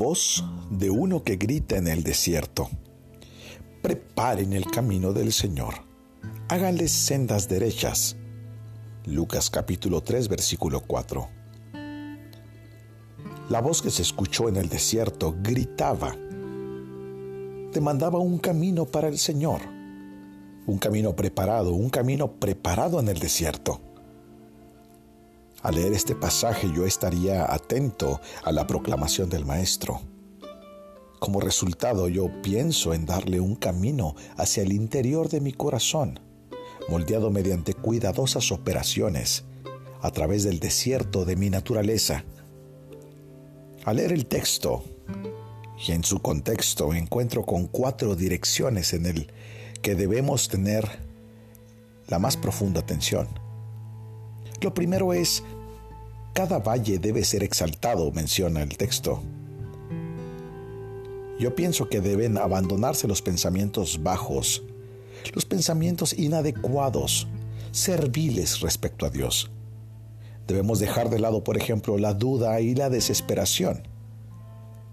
voz de uno que grita en el desierto. Preparen el camino del Señor. Háganles sendas derechas. Lucas capítulo 3 versículo 4. La voz que se escuchó en el desierto gritaba. Demandaba un camino para el Señor. Un camino preparado, un camino preparado en el desierto. Al leer este pasaje yo estaría atento a la proclamación del Maestro. Como resultado yo pienso en darle un camino hacia el interior de mi corazón, moldeado mediante cuidadosas operaciones a través del desierto de mi naturaleza. Al leer el texto y en su contexto encuentro con cuatro direcciones en el que debemos tener la más profunda atención. Lo primero es, cada valle debe ser exaltado, menciona el texto. Yo pienso que deben abandonarse los pensamientos bajos, los pensamientos inadecuados, serviles respecto a Dios. Debemos dejar de lado, por ejemplo, la duda y la desesperación.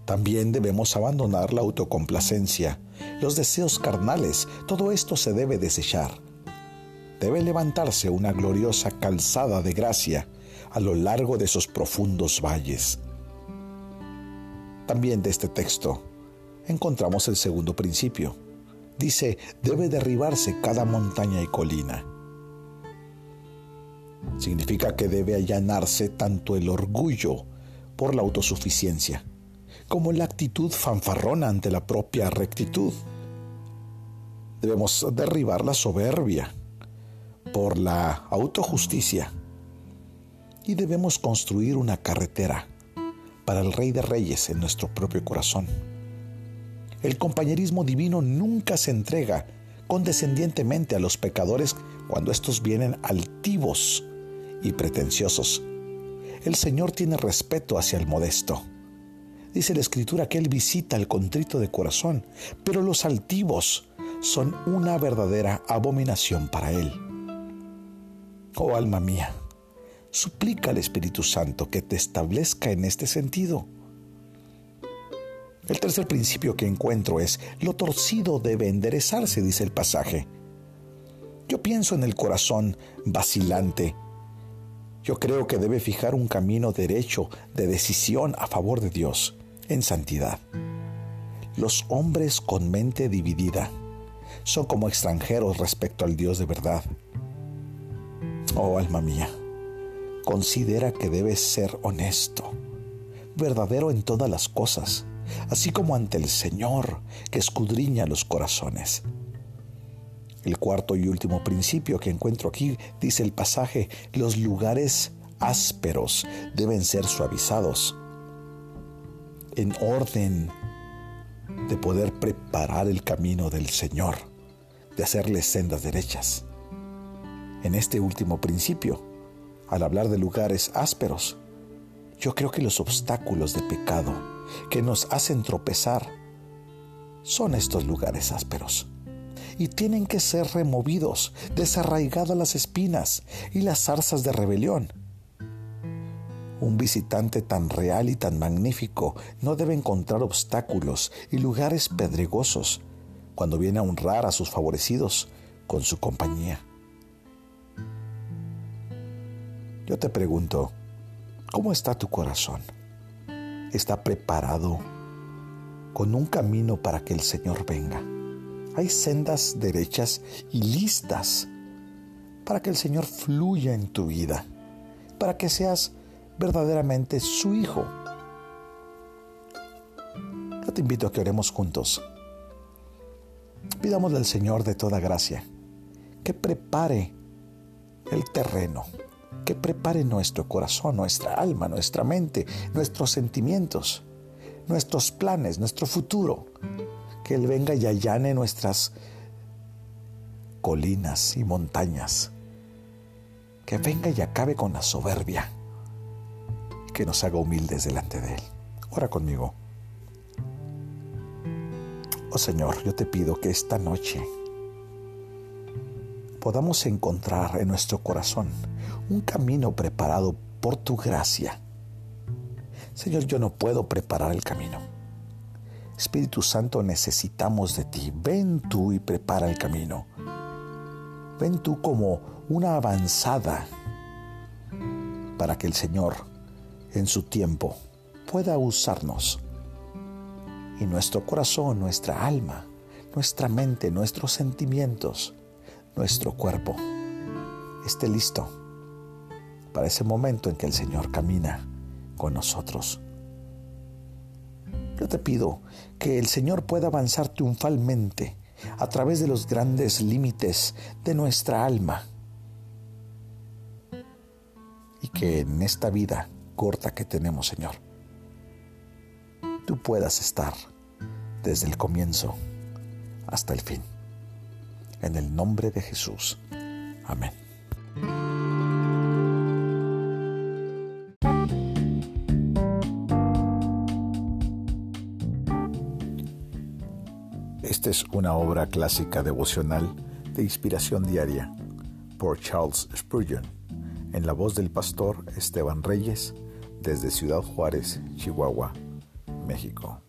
También debemos abandonar la autocomplacencia, los deseos carnales, todo esto se debe desechar debe levantarse una gloriosa calzada de gracia a lo largo de esos profundos valles. También de este texto encontramos el segundo principio. Dice, debe derribarse cada montaña y colina. Significa que debe allanarse tanto el orgullo por la autosuficiencia como la actitud fanfarrona ante la propia rectitud. Debemos derribar la soberbia, por la autojusticia y debemos construir una carretera para el Rey de Reyes en nuestro propio corazón. El compañerismo divino nunca se entrega condescendientemente a los pecadores cuando estos vienen altivos y pretenciosos. El Señor tiene respeto hacia el modesto. Dice la Escritura que Él visita al contrito de corazón, pero los altivos son una verdadera abominación para Él. Oh alma mía, suplica al Espíritu Santo que te establezca en este sentido. El tercer principio que encuentro es, lo torcido debe enderezarse, dice el pasaje. Yo pienso en el corazón vacilante. Yo creo que debe fijar un camino derecho de decisión a favor de Dios, en santidad. Los hombres con mente dividida son como extranjeros respecto al Dios de verdad. Oh alma mía, considera que debes ser honesto, verdadero en todas las cosas, así como ante el Señor que escudriña los corazones. El cuarto y último principio que encuentro aquí dice el pasaje, los lugares ásperos deben ser suavizados en orden de poder preparar el camino del Señor, de hacerle sendas derechas en este último principio, al hablar de lugares ásperos. Yo creo que los obstáculos de pecado que nos hacen tropezar son estos lugares ásperos y tienen que ser removidos, desarraigadas las espinas y las zarzas de rebelión. Un visitante tan real y tan magnífico no debe encontrar obstáculos y lugares pedregosos cuando viene a honrar a sus favorecidos con su compañía. Yo te pregunto, ¿cómo está tu corazón? ¿Está preparado con un camino para que el Señor venga? Hay sendas derechas y listas para que el Señor fluya en tu vida, para que seas verdaderamente su hijo. Yo te invito a que oremos juntos. Pidamos al Señor de toda gracia que prepare el terreno que prepare nuestro corazón, nuestra alma, nuestra mente, nuestros sentimientos, nuestros planes, nuestro futuro. Que Él venga y allane nuestras colinas y montañas. Que venga y acabe con la soberbia. Que nos haga humildes delante de Él. Ora conmigo. Oh Señor, yo te pido que esta noche podamos encontrar en nuestro corazón un camino preparado por tu gracia. Señor, yo no puedo preparar el camino. Espíritu Santo, necesitamos de ti. Ven tú y prepara el camino. Ven tú como una avanzada para que el Señor, en su tiempo, pueda usarnos. Y nuestro corazón, nuestra alma, nuestra mente, nuestros sentimientos, nuestro cuerpo, esté listo para ese momento en que el Señor camina con nosotros. Yo te pido que el Señor pueda avanzar triunfalmente a través de los grandes límites de nuestra alma y que en esta vida corta que tenemos, Señor, tú puedas estar desde el comienzo hasta el fin. En el nombre de Jesús. Amén. Esta es una obra clásica devocional de inspiración diaria por Charles Spurgeon, en la voz del pastor Esteban Reyes, desde Ciudad Juárez, Chihuahua, México.